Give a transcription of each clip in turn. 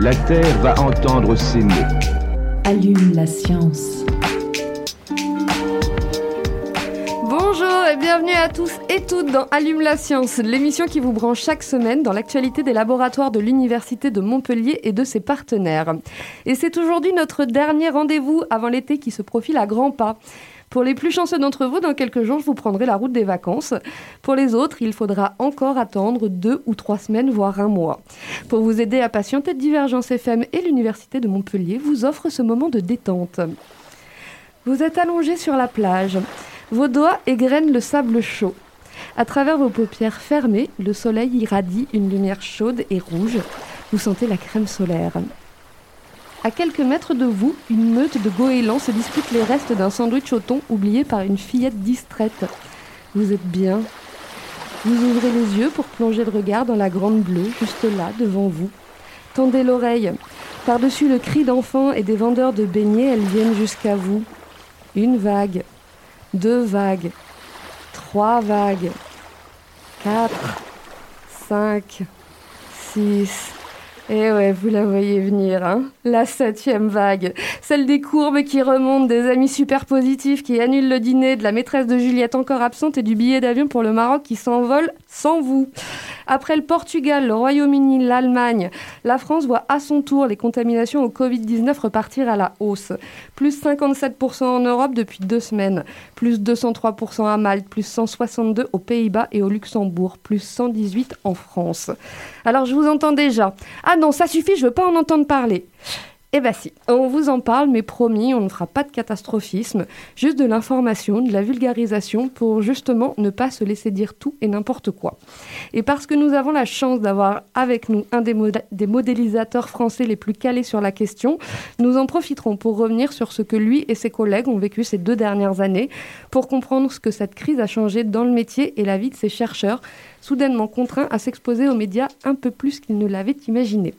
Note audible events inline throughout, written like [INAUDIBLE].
La Terre va entendre ces mots. Allume la science. Bonjour et bienvenue à tous et toutes dans Allume la science, l'émission qui vous branche chaque semaine dans l'actualité des laboratoires de l'Université de Montpellier et de ses partenaires. Et c'est aujourd'hui notre dernier rendez-vous avant l'été qui se profile à grands pas. Pour les plus chanceux d'entre vous, dans quelques jours, je vous prendrai la route des vacances. Pour les autres, il faudra encore attendre deux ou trois semaines, voire un mois. Pour vous aider à patienter, Divergence FM et l'Université de Montpellier vous offrent ce moment de détente. Vous êtes allongé sur la plage. Vos doigts égrènent le sable chaud. À travers vos paupières fermées, le soleil irradie une lumière chaude et rouge. Vous sentez la crème solaire. À quelques mètres de vous, une meute de goélands se dispute les restes d'un sandwich au thon oublié par une fillette distraite. Vous êtes bien. Vous ouvrez les yeux pour plonger le regard dans la grande bleue, juste là, devant vous. Tendez l'oreille. Par-dessus le cri d'enfants et des vendeurs de beignets, elles viennent jusqu'à vous. Une vague, deux vagues, trois vagues, quatre, cinq, six. Et ouais, vous la voyez venir, hein La septième vague. Celle des courbes qui remontent, des amis super positifs qui annulent le dîner, de la maîtresse de Juliette encore absente et du billet d'avion pour le Maroc qui s'envole sans vous. Après le Portugal, le Royaume-Uni, l'Allemagne, la France voit à son tour les contaminations au Covid-19 repartir à la hausse. Plus 57% en Europe depuis deux semaines, plus 203% à Malte, plus 162 aux Pays-Bas et au Luxembourg, plus 118 en France. Alors je vous entends déjà. Ah non, ça suffit, je veux pas en entendre parler. Eh ben si, on vous en parle, mais promis, on ne fera pas de catastrophisme, juste de l'information, de la vulgarisation, pour justement ne pas se laisser dire tout et n'importe quoi. Et parce que nous avons la chance d'avoir avec nous un des, modélisateurs français les plus calés sur la question, nous en profiterons pour revenir sur ce que lui et ses collègues ont vécu ces deux dernières années, pour comprendre ce que cette crise a changé dans le métier et la vie de ces chercheurs, soudainement contraints à s'exposer aux médias un peu plus qu'ils ne l'avaient imaginé.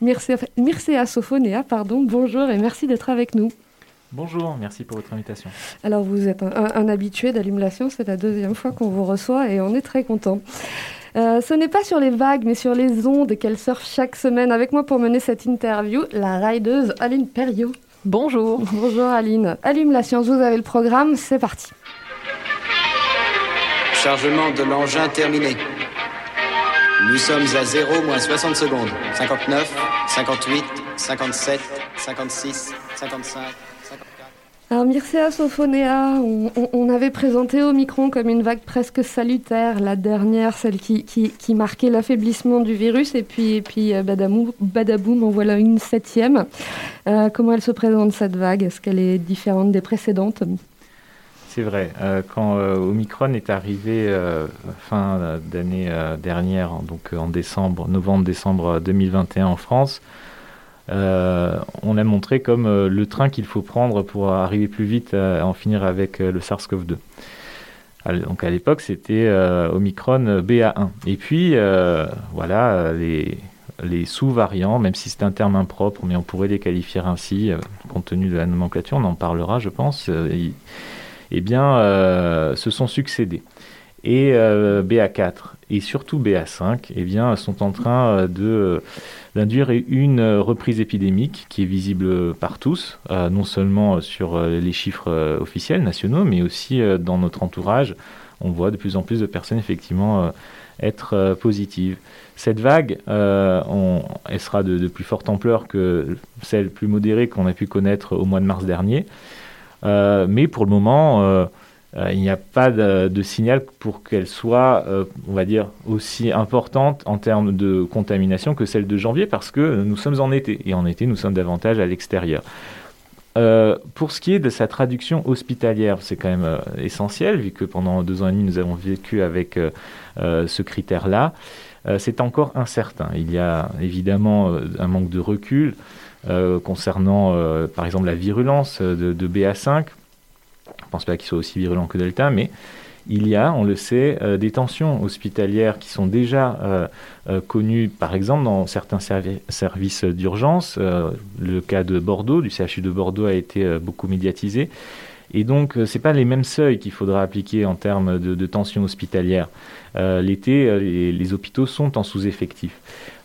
Mircea, Mircea Sophonéa, pardon, bonjour et merci d'être avec nous. Bonjour, merci pour votre invitation. Alors vous êtes un, un- un habitué d'Allume la Science, c'est la deuxième fois qu'on vous reçoit et on est très content. Euh, ce n'est pas sur les vagues, mais sur les ondes qu'elle surfe chaque semaine. Avec moi pour mener cette interview, la rideuse Aline Perriot. Bonjour. Bonjour Aline. Allume la Science, vous avez le programme, c'est parti. Chargement de l'engin terminé. Nous sommes à 0 moins 60 secondes. 59, 58, 57, 56, 55, 54. Alors Mircea Sophonéa, on, on- on avait présenté Omicron comme une vague presque salutaire, la dernière, celle qui, qui, qui marquait l'affaiblissement du virus, et puis, et puis euh, badamou- badaboum, en voilà une septième. Euh, comment elle se présente cette vague? Est-ce qu'elle est différente des précédentes? C'est vrai, euh, quand euh, Omicron est arrivé euh, fin d'année dernière, donc en décembre, novembre-décembre 2021 en France, on a montré comme le train qu'il faut prendre pour arriver plus vite à, en finir avec le SARS-CoV-2. À- Donc à l'époque, c'était Omicron BA1. Et puis, voilà, les, sous-variants, même si c'est un terme impropre, mais on pourrait les qualifier ainsi, compte tenu de la nomenclature, on en parlera, je pense, eh bien, euh, se sont succédés. Et euh, BA4 et surtout BA5 eh bien, sont en train euh, de, d'induire une reprise épidémique qui est visible par tous, non seulement sur les chiffres officiels nationaux, mais aussi dans notre entourage. On voit de plus en plus de personnes effectivement être positives. Cette vague, elle sera de, de plus forte ampleur que celle plus modérée qu'on a pu connaître au mois de mars dernier. Euh, mais pour le moment, euh, euh, il n'y a pas de, signal pour qu'elle soit, on va dire, aussi importante en termes de contamination que celle de janvier, parce que nous sommes en été, et en été, nous sommes davantage à l'extérieur. Pour ce qui est de sa traduction hospitalière, c'est quand même essentiel, vu que pendant deux ans et demi, nous avons vécu avec ce critère-là. c'est encore incertain. Il y a évidemment un manque de recul concernant, par exemple, la virulence de, de BA5. Je ne pense pas qu'il soit aussi virulent que Delta, mais il y a, on le sait, euh, des tensions hospitalières qui sont déjà euh, euh, connues, par exemple, dans certains services d'urgence. le cas de Bordeaux, du CHU de Bordeaux, a été beaucoup médiatisé. Et donc, ce n'est pas les mêmes seuils qu'il faudra appliquer en termes de, tension hospitalière. L'été, les, hôpitaux sont en sous-effectif.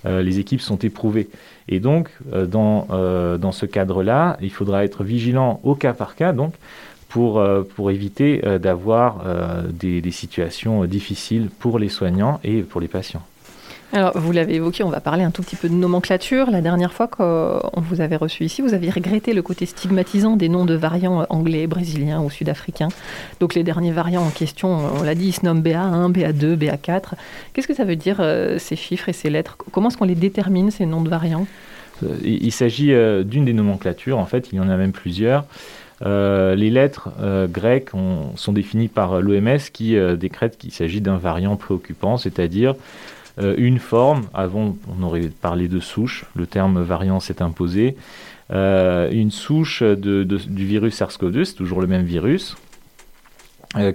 les équipes sont éprouvées. Et donc, dans, ce cadre-là, il faudra être vigilant au cas par cas. Pour, euh, éviter euh, d'avoir euh, des, situations difficiles pour les soignants et pour les patients. Alors, vous l'avez évoqué, on va parler un tout petit peu de nomenclature. La dernière fois qu'on vous avait reçu ici, vous aviez regretté le côté stigmatisant des noms de variants anglais, brésiliens ou sud-africains. Donc, les derniers variants en question, on l'a dit, ils se nomment BA1, BA2, BA4. Qu'est-ce que ça veut dire, ces chiffres et ces lettres? Comment est-ce qu'on les détermine, ces noms de variants? Il s'agit d'une des nomenclatures, en fait, il y en a même plusieurs. Euh, les lettres euh, grecques sont définies par l'OMS qui euh, décrète qu'il s'agit d'un variant préoccupant, c'est-à-dire une forme, avant on aurait parlé de souche, le terme variant s'est imposé, une souche du virus SARS-CoV-2, c'est toujours le même virus,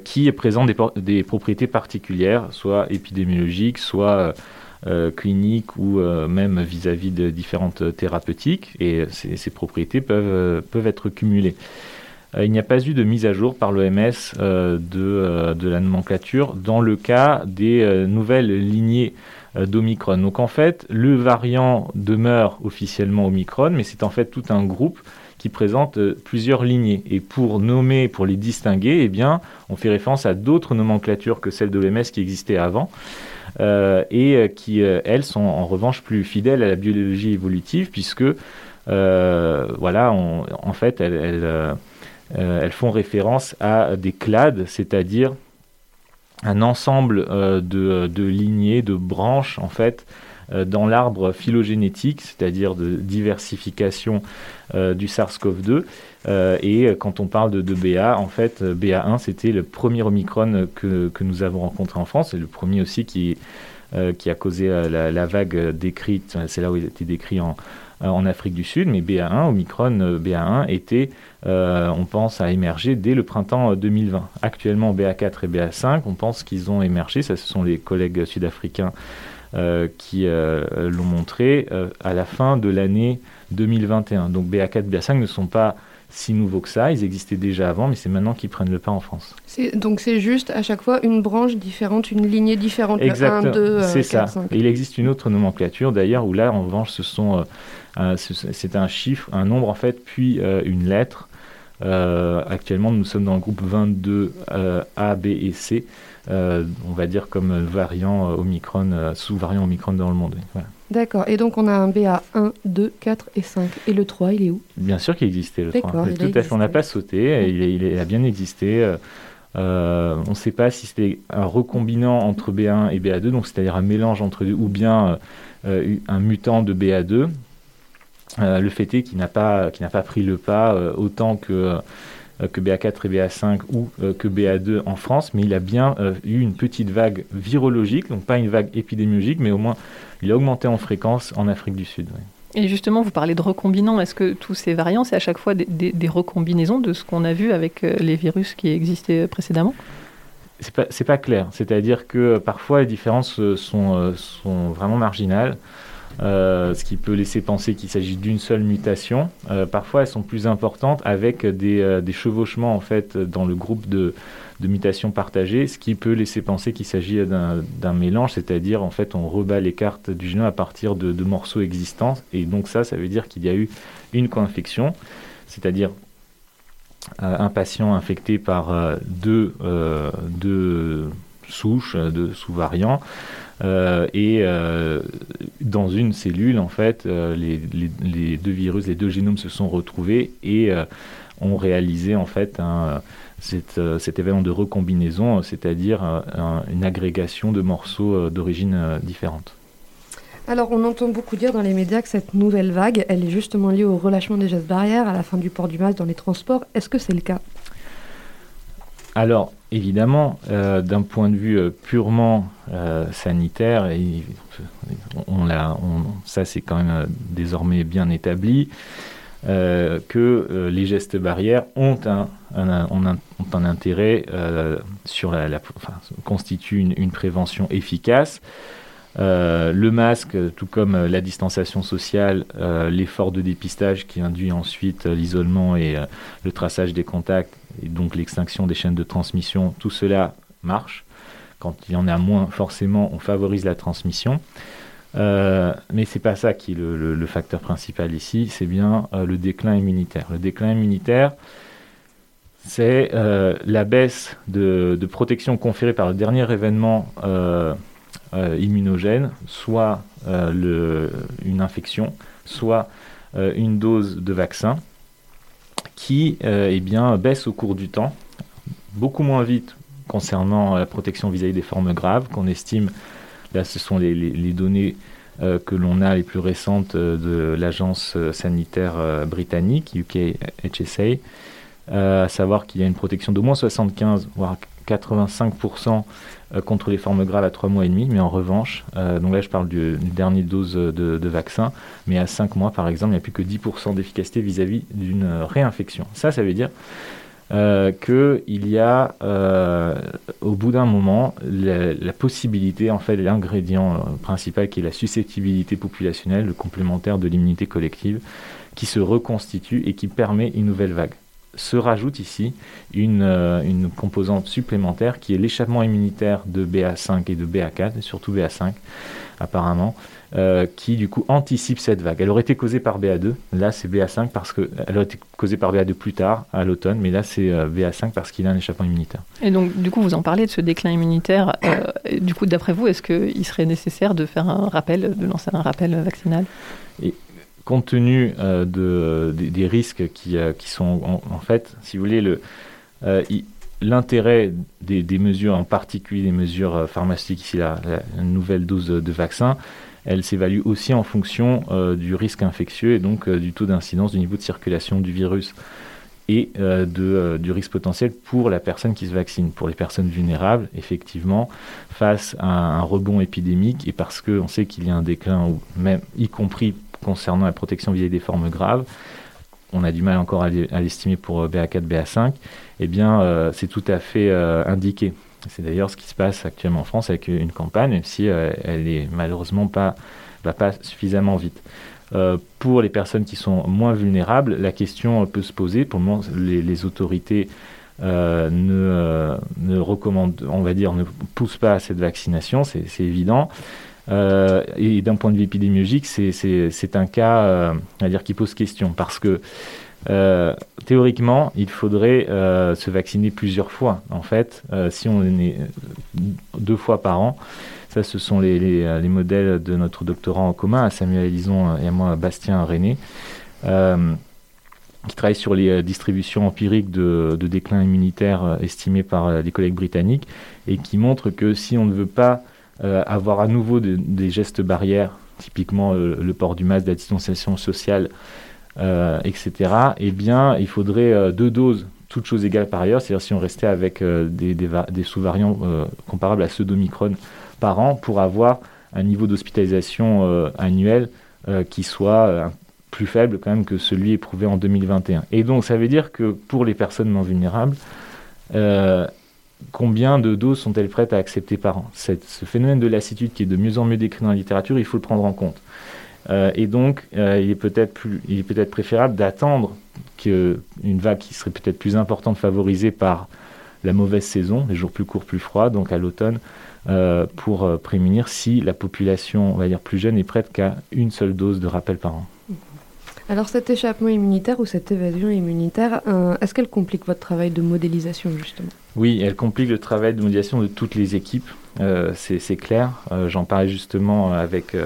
qui présente des, propriétés particulières, soit épidémiologiques, soit cliniques ou même vis-à-vis de différentes thérapeutiques, et ces, propriétés peuvent être cumulées. Euh, il n'y a pas eu de mise à jour par l'OMS euh, euh, de, la nomenclature dans le cas des nouvelles lignées d'Omicron. Donc en fait, le variant demeure officiellement Omicron, mais c'est en fait tout un groupe qui présente plusieurs lignées. Et pour nommer, pour les distinguer, eh bien, on fait référence à d'autres nomenclatures que celles de l'OMS qui existaient avant. et qui, elles, sont en revanche plus fidèles à la biologie évolutive, puisque, voilà, en fait, elles, elles font référence à des clades, c'est-à-dire un ensemble euh, de, lignées, de branches, en fait, euh, dans l'arbre phylogénétique, c'est-à-dire de diversification du SARS-CoV-2. et quand on parle de, BA, en fait, BA1, c'était le premier Omicron que, nous avons rencontré en France, et le premier aussi qui, qui a causé la, vague décrite, c'est là où il a été décrit en, euh, en Afrique du Sud, mais BA1, Omicron euh, BA1 était, euh, on pense, à émerger dès le printemps 2020. Actuellement, BA4 et BA5, on pense qu'ils ont émergé, ça ce sont les collègues sud-africains qui l'ont montré, à la fin de l'année 2021. Donc BA4, BA5 ne sont pas si nouveaux que ça. Ils existaient déjà avant, mais c'est maintenant qu'ils prennent le pas en France. Donc c'est juste à chaque fois une branche différente, une lignée différente. Exactement. C'est ça. il existe une autre nomenclature d'ailleurs où là, en revanche, ce sont euh, c'est un chiffre, un nombre en fait, puis euh, une lettre. Euh, actuellement, nous sommes dans le groupe 22 A, B et C. on va dire comme variant Omicron, sous-variant Omicron dans le monde. D'accord. Et donc on a un BA 1, 2, 4 et 5. Et le 3, il est où? Bien sûr qu'il existait le 3. Tout à fait. On n'a pas sauté. Il, a bien existé. on ne sait pas si c'était un recombinant entre BA1 et BA2, donc c'est-à-dire un mélange entre deux, ou bien un mutant de BA2. Euh, le fait est qu'il n'a pas, pas pris le pas euh, autant que, euh, que BA4 et BA5 ou que BA2 en France, mais il a bien eu une petite vague virologique, donc pas une vague épidémiologique, mais au moins il a augmenté en fréquence en Afrique du Sud. Et justement, vous parlez de recombinants. Est-ce que tous ces variants, c'est à chaque fois des, recombinaisons de ce qu'on a vu avec les virus qui existaient précédemment? C'est pas, pas clair. C'est-à-dire que parfois les différences sont, sont vraiment marginales. Euh, ce qui peut laisser penser qu'il s'agit d'une seule mutation. Euh, parfois, elles sont plus importantes avec des, euh, chevauchements en fait dans le groupe de, mutations partagées, ce qui peut laisser penser qu'il s'agit d'un mélange, c'est-à-dire en fait on rebat les cartes du génome à partir de, de morceaux existants, et donc ça, ça veut dire qu'il y a eu une co-infection, c'est-à-dire un patient infecté par deux, deux souches, deux sous-variants. Euh, et euh, dans une cellule, en fait, euh, les, deux virus, les deux génomes se sont retrouvés et ont réalisé en fait un, cet, événement de recombinaison, c'est-à-dire une agrégation de morceaux d'origine différente. Alors, on entend beaucoup dire dans les médias que cette nouvelle vague, elle est justement liée au relâchement des gestes barrières, à la fin du port du masque dans les transports. Est-ce que c'est le cas? Alors, évidemment, d'un point de vue purement sanitaire, et on, on, ça c'est quand même désormais bien établi, que les gestes barrières ont un, intérêt sur la, constituent une, prévention efficace. Euh, le masque, tout comme euh, la distanciation sociale, euh, l'effort de dépistage qui induit ensuite l'isolement et le traçage des contacts, et donc l'extinction des chaînes de transmission, tout cela marche. Quand il y en a moins, forcément, on favorise la transmission. mais c'est pas ça qui est le, facteur principal ici, c'est bien le déclin immunitaire. Le déclin immunitaire, c'est la baisse de, protection conférée par le dernier événement euh, immunogène, soit euh, une infection, soit euh, une dose de vaccin qui eh bien, baisse au cours du temps, beaucoup moins vite concernant la protection vis-à-vis des formes graves, qu'on estime, là ce sont les, données que l'on a les plus récentes de l'agence sanitaire britannique, UK HSA, à savoir qu'il y a une protection d'au moins 75, voire 85% euh, contre les formes graves à 3 mois et demi, mais en revanche, euh, donc là je parle du, dernier dose de, vaccin, mais à 5 mois par exemple, il n'y a plus que 10% d'efficacité vis-à-vis d'une euh, réinfection. Ça, ça veut dire qu'il y a au bout d'un moment la, possibilité, en fait, l'ingrédient principal qui est la susceptibilité populationnelle, le complémentaire de l'immunité collective, qui se reconstitue et qui permet une nouvelle vague se rajoute ici une, euh, une composante supplémentaire qui est l'échappement immunitaire de BA5 et de BA4, et surtout BA5 apparemment, euh, qui du coup anticipe cette vague. Elle aurait été causée par BA2, là c'est BA5 parce que elle aurait été causée par BA2 plus tard, à l'automne, mais là c'est euh, BA5 parce qu'il a un échappement immunitaire. Et donc du coup vous en parlez de ce déclin immunitaire. [COUGHS] du coup d'après vous, est-ce qu'il serait nécessaire de faire un rappel, de lancer un rappel vaccinal? Compte tenu euh, de, des, risques qui, euh, sont en, fait, si vous voulez, le, euh, l'intérêt des, mesures, en particulier des mesures pharmaceutiques, ici la, nouvelle dose de, vaccin, elle s'évalue aussi en fonction du risque infectieux et donc du taux d'incidence, du niveau de circulation du virus et du risque potentiel pour la personne qui se vaccine. Pour les personnes vulnérables, effectivement, face à un, rebond épidémique et parce qu'on sait qu'il y a un déclin, même, y compris concernant la protection vis-à-vis des formes graves, on a du mal encore à l'estimer pour BA4, euh, BA5, eh bien, euh, c'est tout à fait euh, indiqué. C'est d'ailleurs ce qui se passe actuellement en France avec une campagne, même si elle est malheureusement pas, va pas suffisamment vite. pour les personnes qui sont moins vulnérables, la question peut se poser. Pour le moment, les, autorités ne, ne recommandent, on va dire, ne poussent pas à cette vaccination, c'est évident. Euh, et d'un point de vue épidémiologique, c'est un cas euh, à dire qui pose question parce que euh, théoriquement, il faudrait se vacciner plusieurs fois. En fait, si on est deux fois par an, ça, ce sont les, les, modèles de notre doctorant en commun, à Samuel Elison et à moi, Bastien René, qui travaille sur les distributions empiriques de, de déclin immunitaire estimées par les collègues britanniques, et qui montrent que si on ne veut pas avoir à nouveau des gestes barrières, typiquement euh, le port du masque, la distanciation sociale, euh, etc., eh bien, il faudrait deux doses, toutes choses égales par ailleurs, c'est-à-dire si on restait avec des, des, sous-variants comparables à ceux d'Omicron par an pour avoir un niveau d'hospitalisation annuel qui soit plus faible quand même que celui éprouvé en 2021. Et donc ça veut dire que pour les personnes non vulnérables, combien de doses sont-elles prêtes à accepter par an Ce phénomène de lassitude qui est de mieux en mieux décrit dans la littérature, il faut le prendre en compte. Euh, et donc, euh, il est peut-être peut préférable d'attendre qu'une vague qui serait peut-être plus importante favorisée par la mauvaise saison, les jours plus courts, plus froids, donc à l'automne, euh, pour prémunir si la population, on va dire plus jeune, est prête qu'à une seule dose de rappel par an. Alors cet échappement immunitaire ou cette évasion immunitaire, euh, est-ce qu'elle complique votre travail de modélisation justement? Oui, elle complique le travail de modélisation de toutes les équipes, euh, c'est clair. Euh, j'en parlais justement avec...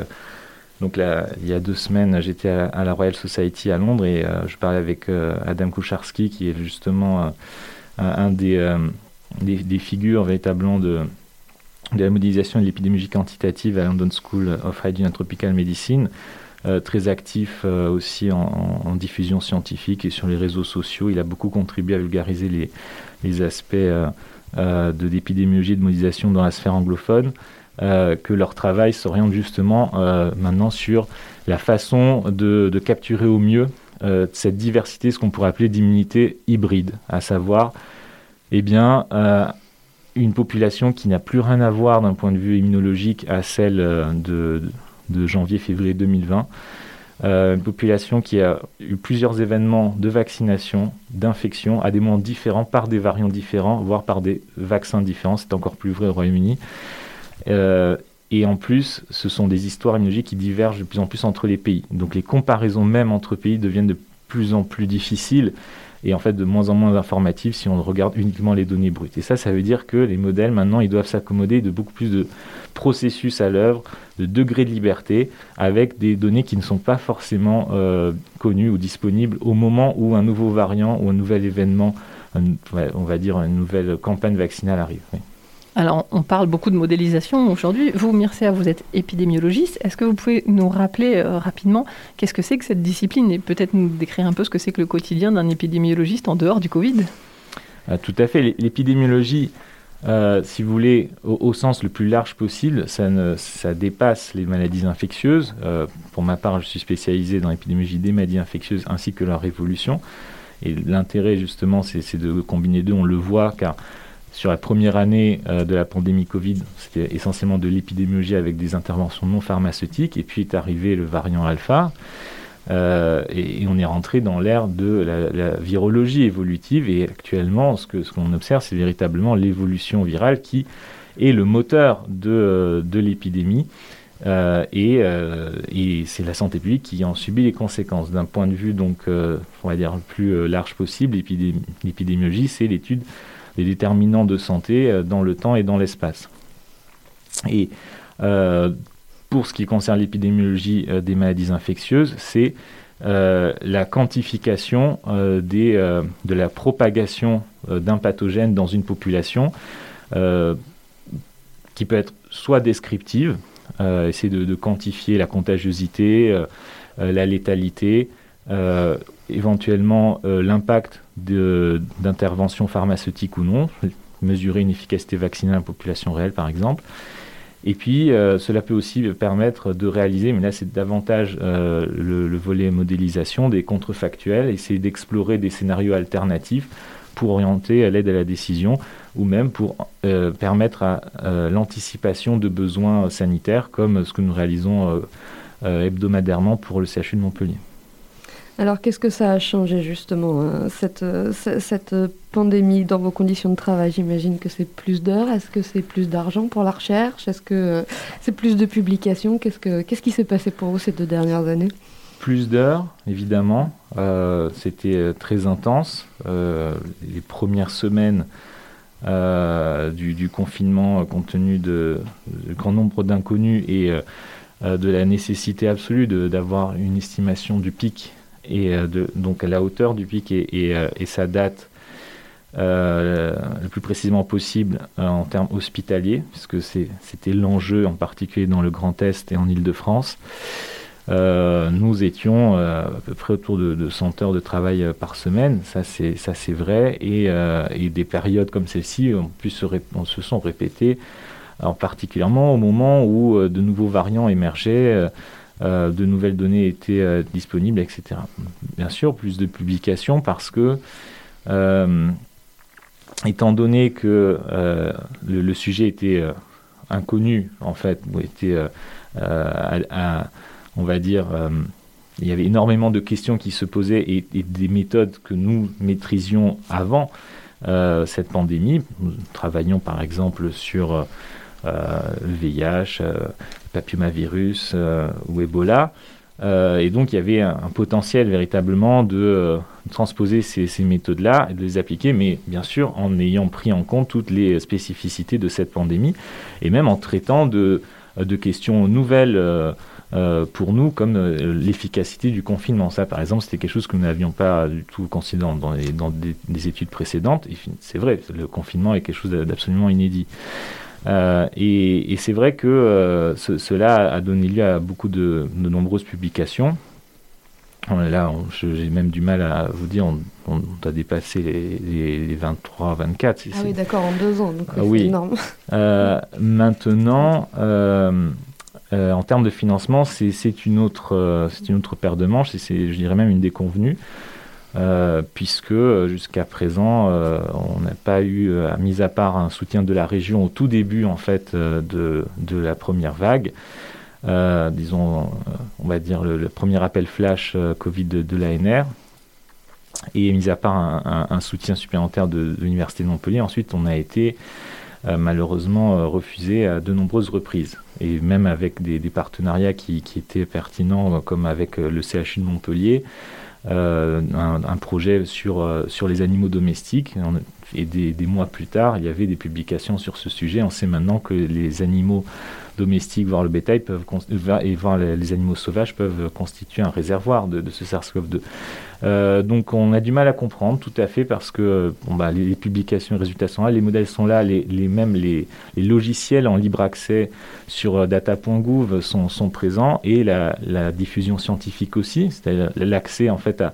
donc il y a deux semaines, j'étais à, la Royal Society à Londres et je parlais avec Adam Kucharski, qui est justement un des, des, figures véritablement de, de la modélisation et de l'épidémiologie quantitative à London School of Hygiene and Tropical Medicine. Euh, très actif euh, aussi en, diffusion scientifique et sur les réseaux sociaux. Il a beaucoup contribué à vulgariser les, aspects euh, de l'épidémiologie et de modélisation dans la sphère anglophone, que leur travail s'oriente justement maintenant sur la façon de, capturer au mieux cette diversité, ce qu'on pourrait appeler d'immunité hybride, à savoir eh une population qui n'a plus rien à voir d'un point de vue immunologique à celle de, de janvier-février 2020. Euh, une population qui a eu plusieurs événements de vaccination, d'infection, à des moments différents, par des variants différents, voire par des vaccins différents. C'est encore plus vrai au Royaume-Uni. Euh, et en plus, ce sont des histoires immunologiques qui divergent de plus en plus entre les pays. Donc les comparaisons même entre pays deviennent de plus en plus difficiles et en fait de moins en moins informatives si on regarde uniquement les données brutes. Et ça, ça veut dire que les modèles, maintenant, ils doivent s'accommoder de beaucoup plus de processus à l'œuvre, de degrés de liberté, avec des données qui ne sont pas forcément euh, connues ou disponibles au moment où un nouveau variant ou un nouvel événement, on va dire une nouvelle campagne vaccinale arrive. Alors, on parle beaucoup de modélisation aujourd'hui. Vous, Mircea, vous êtes épidémiologiste. Est-ce que vous pouvez nous rappeler euh, rapidement qu'est-ce que c'est que cette discipline et peut-être nous décrire un peu ce que c'est que le quotidien d'un épidémiologiste en dehors du Covid? Ah, Tout à fait. L'épidémiologie, euh, si vous voulez, au, sens le plus large possible, ça, dépasse les maladies infectieuses. Euh, pour ma part, je suis spécialisé dans l'épidémiologie des maladies infectieuses ainsi que leur évolution. Et l'intérêt, justement, c'est de combiner deux. On le voit car sur la première année euh, de la pandémie Covid, c'était essentiellement de l'épidémiologie avec des interventions non pharmaceutiques. Et puis est arrivé le variant alpha. Euh, et, on est rentré dans l'ère de la, virologie évolutive. Et actuellement, ce qu'on ce observe, c'est véritablement l'évolution virale qui est le moteur de, euh, l'épidémie. et, et c'est la santé publique qui en subit les conséquences. D'un point de vue, donc, on va dire, le plus large possible, l'épidémiologie, c'est l'étude des déterminants de santé euh, dans le temps et dans l'espace. Et euh, pour ce qui concerne l'épidémiologie euh, des maladies infectieuses, c'est la quantification de la propagation d'un pathogène dans une population qui peut être soit descriptive, essayer de, de, quantifier la contagiosité, la létalité, éventuellement l'impact d'intervention pharmaceutique ou non, mesurer une efficacité vaccinale en population réelle par exemple. Et puis, euh, cela peut aussi permettre de réaliser, mais là c'est davantage euh, le, volet modélisation, des contrefactuels, essayer d'explorer des scénarios alternatifs pour orienter l'aide à la décision ou même pour euh, permettre l'anticipation de besoins sanitaires comme ce que nous réalisons hebdomadairement pour le CHU de Montpellier. Alors, qu'est-ce que ça a changé justement, hein, cette, euh, cette, pandémie dans vos conditions de travail? J'imagine que c'est plus d'heures. Est-ce que c'est plus d'argent pour la recherche? Est-ce que euh, c'est plus de publications? Qu'est-ce, que, qu'est-ce qui s'est passé pour vous ces deux dernières années? Plus d'heures, évidemment. Euh, c'était très intense. les premières semaines du, confinement, compte tenu de, du grand nombre d'inconnus et de la nécessité absolue d'avoir une estimation du pic et euh, donc à la hauteur du pic et, euh, sa date euh, le plus précisément possible en termes hospitaliers, puisque c'était l'enjeu en particulier dans le Grand Est et en Ile-de-France. nous étions à peu près autour de, 100 heures de travail par semaine, ça c'est vrai, et, des périodes comme celle-ci se, se sont répétées, en particulièrement au moment où de nouveaux variants émergeaient. Euh, de nouvelles données étaient euh, disponibles, etc. Bien sûr, plus de publications parce que, euh, étant donné que le, sujet était inconnu, en fait, ou était, on va dire, il y avait énormément de questions qui se posaient et, des méthodes que nous maîtrisions avant cette pandémie. Nous travaillions par exemple sur VIH, papillomavirus euh, ou Ebola. Euh, et donc il y avait un, potentiel véritablement de, euh, transposer ces, méthodes-là et de les appliquer, mais bien sûr en ayant pris en compte toutes les spécificités de cette pandémie et même en traitant de, questions nouvelles pour nous, comme l'efficacité du confinement. Ça, par exemple, c'était quelque chose que nous n'avions pas du tout considéré dans, des, études précédentes. C'est vrai, le confinement est quelque chose d'absolument inédit. Euh, et, c'est vrai que euh, cela a donné lieu à beaucoup de, nombreuses publications. Là, j'ai même du mal à vous dire, on, on a dépassé les, les, 23, 24. Ah oui, d'accord, en deux ans, donc ah oui. énorme. Euh, maintenant, euh, euh, en termes de financement, c'est une, autre, une autre paire de manches, et c'est, je dirais même une déconvenue, puisque jusqu'à présent, on n'a pas eu, mis à part un soutien de la région au tout début en fait de, de la première vague. Euh, disons, on va dire le, premier appel flash euh, Covid de, l'ANR, et mis à part un, soutien supplémentaire de, l'Université de Montpellier, ensuite on a été euh, malheureusement refusé à de nombreuses reprises, et même avec des, partenariats qui, étaient pertinents, comme avec le CHU de Montpellier, un, projet sur, sur les animaux domestiques. Et des, des, mois plus tard, il y avait des publications sur ce sujet. On sait maintenant que les animaux domestiques, voire le bétail, peuvent et voir les, animaux sauvages peuvent constituer un réservoir de, ce SARS-CoV-2. Euh, donc on a du mal à comprendre tout à fait parce que bah, les, publications et résultats sont là, les modèles sont là, les, les mêmes les, logiciels en libre accès sur euh, data.gouv sont, sont, présents et la, diffusion scientifique aussi, c'est-à-dire l'accès en fait à,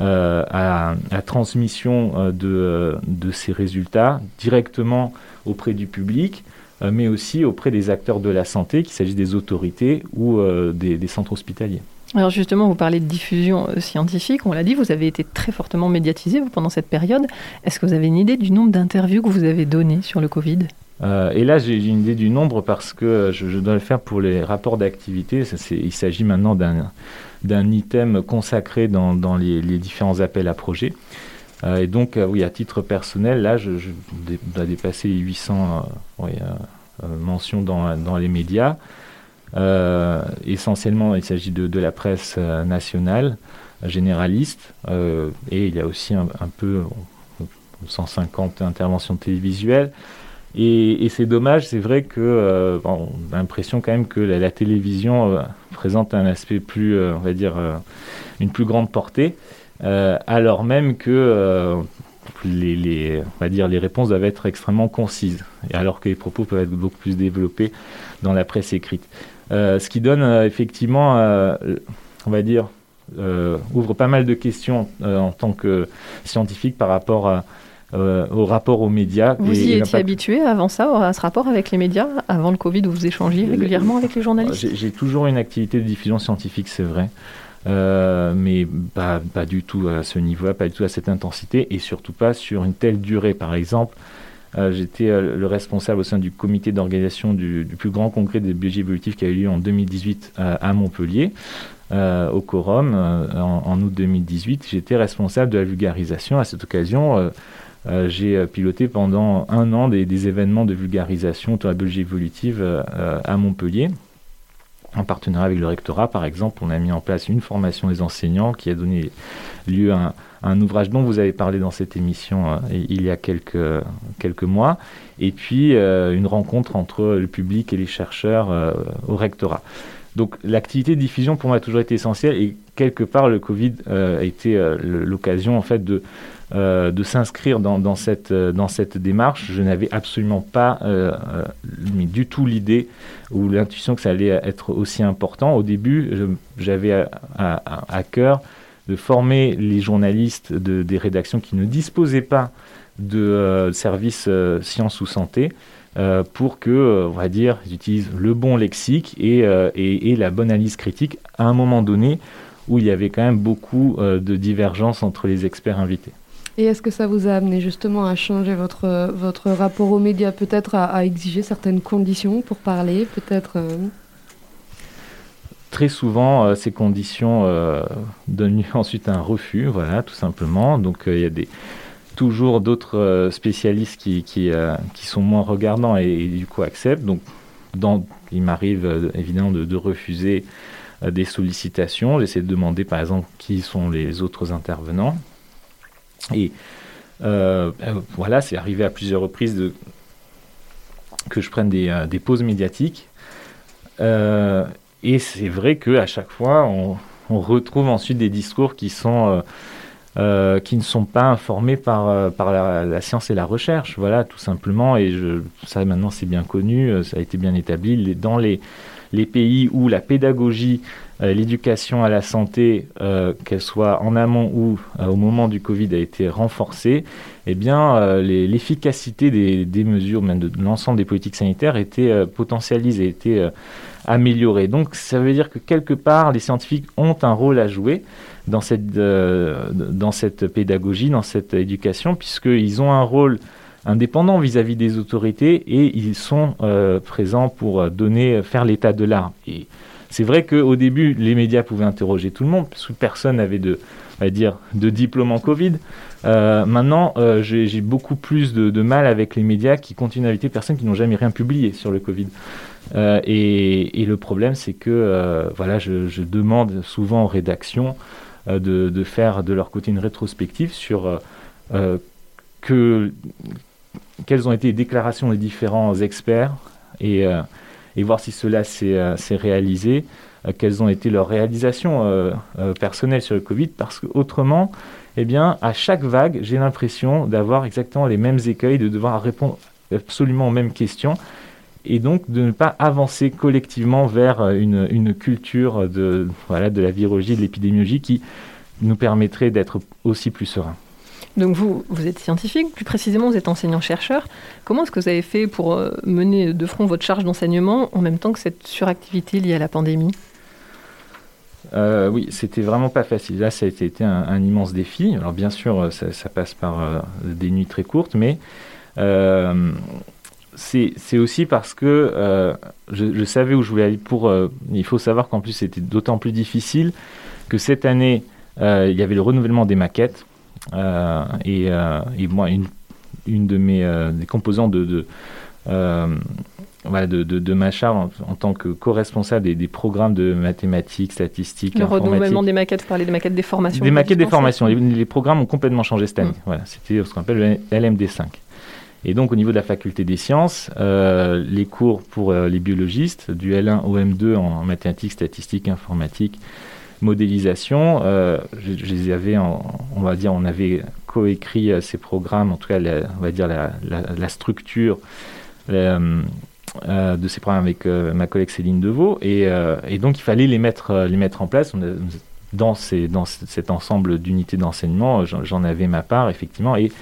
euh, à, la transmission de, de, ces résultats directement auprès du public. Euh, mais aussi auprès des acteurs de la santé, qu'il s'agisse des autorités ou euh, des, centres hospitaliers. Alors justement, vous parlez de diffusion euh, scientifique, on l'a dit, vous avez été très fortement médiatisé pendant cette période. Est-ce que vous avez une idée du nombre d'interviews que vous avez données sur le Covid? Et là, j'ai une idée du nombre parce que je, dois le faire pour les rapports d'activité. Il s'agit maintenant d'un item consacré dans, dans les, les, différents appels à projets. Euh, et donc, euh, oui, à titre personnel, là, je, dois dépasser les 800 euh, mentions dans, les médias. essentiellement, il s'agit de, de, la presse nationale, généraliste, et il y a aussi un, peu 150 interventions télévisuelles. Et, c'est dommage, c'est vrai que on a l'impression quand même que la, télévision présente un aspect plus, on va dire, une plus grande portée. Euh, alors même que euh, les, on va dire, les réponses doivent être extrêmement concises, et alors que les propos peuvent être beaucoup plus développés dans la presse écrite. Euh, ce qui donne effectivement, on va dire, ouvre pas mal de questions en tant que scientifique par rapport au rapport aux médias. Vous y étiez habitué avant ça, à ce rapport avec les médias, avant le Covid, où vous échangiez régulièrement avec les journalistes? J'ai toujours une activité de diffusion scientifique, c'est vrai. Euh, mais pas, du tout à ce niveau-là, pas du tout à cette intensité, et surtout pas sur une telle durée. Par exemple, euh, j'étais euh, le responsable au sein du comité d'organisation du, plus grand congrès des biologie évolutive qui a eu lieu en 2018 à Montpellier. au Quorum en, août 2018. J'étais responsable de la vulgarisation. À cette occasion, j'ai piloté pendant un an des, des, événements de vulgarisation autour de la biologie évolutive à Montpellier. En partenariat avec le rectorat, par exemple, on a mis en place une formation des enseignants qui a donné lieu à un, ouvrage dont vous avez parlé dans cette émission euh, il y a quelques, mois, et puis euh, une rencontre entre le public et les chercheurs euh, au rectorat. Donc l'activité de diffusion pour moi a toujours été essentielle et quelque part le Covid a été l'occasion en fait de euh, de s'inscrire dans, cette, euh, dans cette démarche. Je n'avais absolument pas euh, du tout l'idée ou l'intuition que ça allait être aussi important. Au début, j'avais à, cœur de former les journalistes de, des rédactions qui ne disposaient pas de services sciences ou santé pour que, on va dire, ils utilisent le bon lexique et, la bonne analyse critique à un moment donné où il y avait quand même beaucoup de divergences entre les experts invités. Et est-ce que ça vous a amené justement à changer votre, votre rapport aux médias, peut-être à, exiger certaines conditions pour parler, peut-être euh Très souvent, euh, ces conditions euh, donnent ensuite un refus, voilà, tout simplement. Donc il y a toujours d'autres spécialistes qui, sont moins regardants et, du coup acceptent. Donc il m'arrive évidemment de, de refuser des sollicitations. J'essaie de demander par exemple qui sont les autres intervenants. Et euh, ben, voilà, c'est arrivé à plusieurs reprises que je prenne des, euh, pauses médiatiques. Euh, et c'est vrai qu'à chaque fois, on, retrouve ensuite des discours qui sont qui ne sont pas informés par, par la, science et la recherche, voilà, tout simplement. Et ça, maintenant, c'est bien connu, ça a été bien établi. dans les, les pays où la pédagogie, l'éducation à la santé, qu'elle soit en amont ou au moment du Covid, a été renforcée, eh bien, l'efficacité des, mesures, même de, l'ensemble des politiques sanitaires, était potentialisée, était améliorée. Donc, ça veut dire que quelque part, les scientifiques ont un rôle à jouer dans cette, pédagogie, dans cette éducation, puisqu'ils ont un rôle indépendants vis-à-vis des autorités et ils sont euh, présents pour donner, faire l'état de l'art. C'est vrai qu'au début, les médias pouvaient interroger tout le monde, parce que personne n'avait de, dire, de diplôme en Covid. Euh, maintenant, euh, j'ai beaucoup plus de, mal avec les médias qui continuent à inviter personnes qui n'ont jamais rien publié sur le Covid. Et, le problème, c'est que voilà, je, demande souvent aux rédactions de, faire de leur côté une rétrospective sur que quelles ont été les déclarations des différents experts et, euh, et voir si cela s'est euh, réalisé, euh, quelles ont été leurs réalisations personnelles sur le Covid, parce qu'autrement, eh bien, à chaque vague, j'ai l'impression d'avoir exactement les mêmes écueils, de devoir répondre absolument aux mêmes questions, et donc de ne pas avancer collectivement vers une, une culture de, voilà, de la virologie, de l'épidémiologie qui nous permettrait d'être aussi plus sereins. Donc vous, vous êtes scientifique, plus précisément vous êtes enseignant-chercheur. Comment est-ce que vous avez fait pour euh, mener de front votre charge d'enseignement en même temps que cette suractivité liée à la pandémie? Euh, oui, c'était vraiment pas facile. Là, ça a été un, immense défi. Alors, bien sûr, ça, passe par euh, des nuits très courtes, mais c'est aussi parce que je, je, savais où je voulais aller. Pour, il faut savoir qu'en plus, c'était d'autant plus difficile que cette année, il y avait le renouvellement des maquettes. Euh, et, euh, et, moi, une, une de mes euh, des composants de, de voilà, de, de, de, ma charge en, tant que co-responsable des, des, programmes de mathématiques, statistiques, Le renouvellement des maquettes, vous parlez des maquettes des formations Des maquettes des formations. Les, programmes ont complètement changé cette année. Mmh. Voilà, C'était ce qu'on appelle le LMD5. Et donc au niveau de la faculté des sciences, euh, les cours pour les biologistes, du L1 au M2 en mathématiques, statistiques, informatique, modélisation. Euh, on va dire, on avait coécrit euh, ces programmes, en tout cas, on va dire la, structure euh, de ces programmes avec ma collègue Céline Deveau, et, donc il fallait les mettre, les mettre en place. dans cet ensemble d'unités d'enseignement, j'en avais ma part, effectivement, et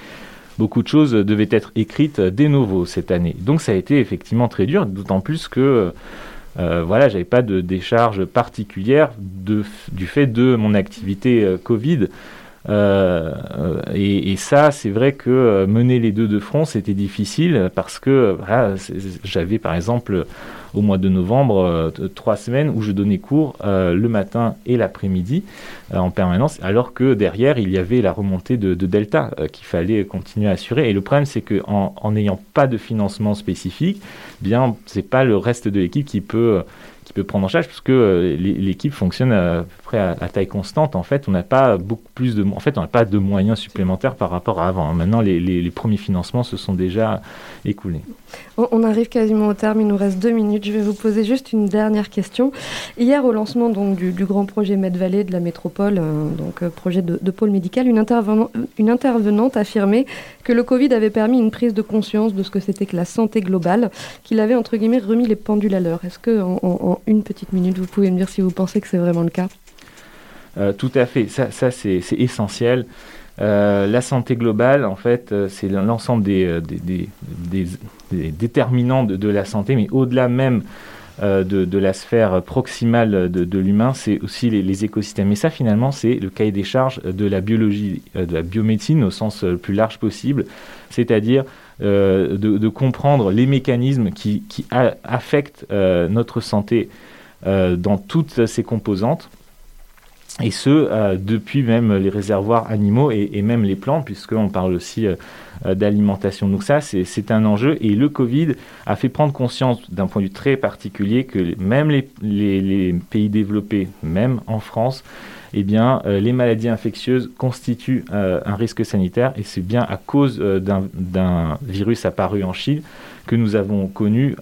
beaucoup de choses devaient être écrites dès nouveau cette année. Donc ça a été effectivement très dur, d'autant plus que euh, voilà, j'avais pas de décharge particulière de, du fait de mon activité euh, Covid. Euh, et, ça, c'est vrai que mener les deux de front, c'était difficile parce que j'avais par exemple au mois de novembre trois semaines où je donnais cours le matin et l'après-midi en permanence, alors que derrière il y avait la remontée de, Delta qu'il fallait continuer à assurer. Et le problème, c'est qu'en n'ayant pas de financement spécifique, bien, c'est pas le reste de l'équipe qui peut peut prendre en charge parce que euh, l'équipe fonctionne à, peu près à, taille constante. En fait, on n'a pas beaucoup plus de, en fait, on n'a pas de moyens supplémentaires par rapport à avant. Maintenant, les, premiers financements se sont déjà écoulés. On arrive quasiment au terme. Il nous reste deux minutes. Je vais vous poser juste une dernière question. Hier, au lancement donc du, grand projet Medvalley de la métropole, euh, donc euh, projet de, pôle médical, une, une intervenante affirmait que le Covid avait permis une prise de conscience de ce que c'était que la santé globale, qu'il avait entre guillemets remis les pendules à l'heure. Est-ce que une petite minute, vous pouvez me dire si vous pensez que c'est vraiment le cas euh, Tout à fait, ça, c'est essentiel. Euh, la santé globale, en fait, euh, c'est l'ensemble des, déterminants de, la santé, mais au-delà même de, la sphère proximale de, l'humain, c'est aussi les, écosystèmes. Et ça, finalement, c'est le cahier des charges de la biologie, de la biomédecine au sens le plus large possible, c'est-à-dire de, de, comprendre les mécanismes qui, affectent notre santé euh, dans toutes ses composantes. Et ce, euh, depuis même les réservoirs animaux et, même les plantes, puisqu'on parle aussi euh, d'alimentation. Donc ça, c'est un enjeu. Et le Covid a fait prendre conscience d'un point de vue très particulier que même les, pays développés, même en France, eh bien, les maladies infectieuses constituent un risque sanitaire. Et c'est bien à cause d'un virus apparu en Chine que nous avons connu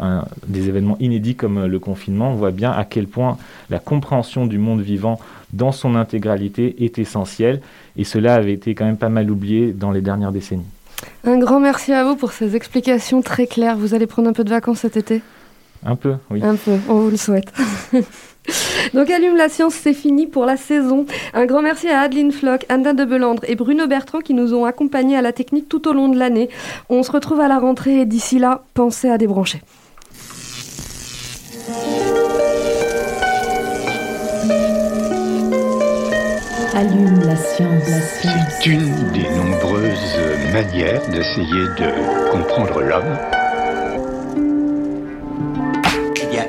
des événements inédits comme le confinement, on voit bien à quel point la compréhension du monde vivant dans son intégralité est essentielle. Et cela avait été quand même pas mal oublié dans les dernières décennies. Un grand merci à vous pour ces explications très claires. Vous allez prendre un peu de vacances cet été? Un peu, oui. Un peu, on vous le souhaite. [LAUGHS] [LAUGHS] Donc Allume la science, c'est fini pour la saison. Un grand merci à Adeline Floch, Anna de Belandre et Bruno Bertrand qui nous ont accompagnés à la technique tout au long de l'année. On se retrouve à la rentrée et d'ici là, pensez à débrancher. Allume la science, la science. C'est une des nombreuses manières d'essayer de comprendre l'homme.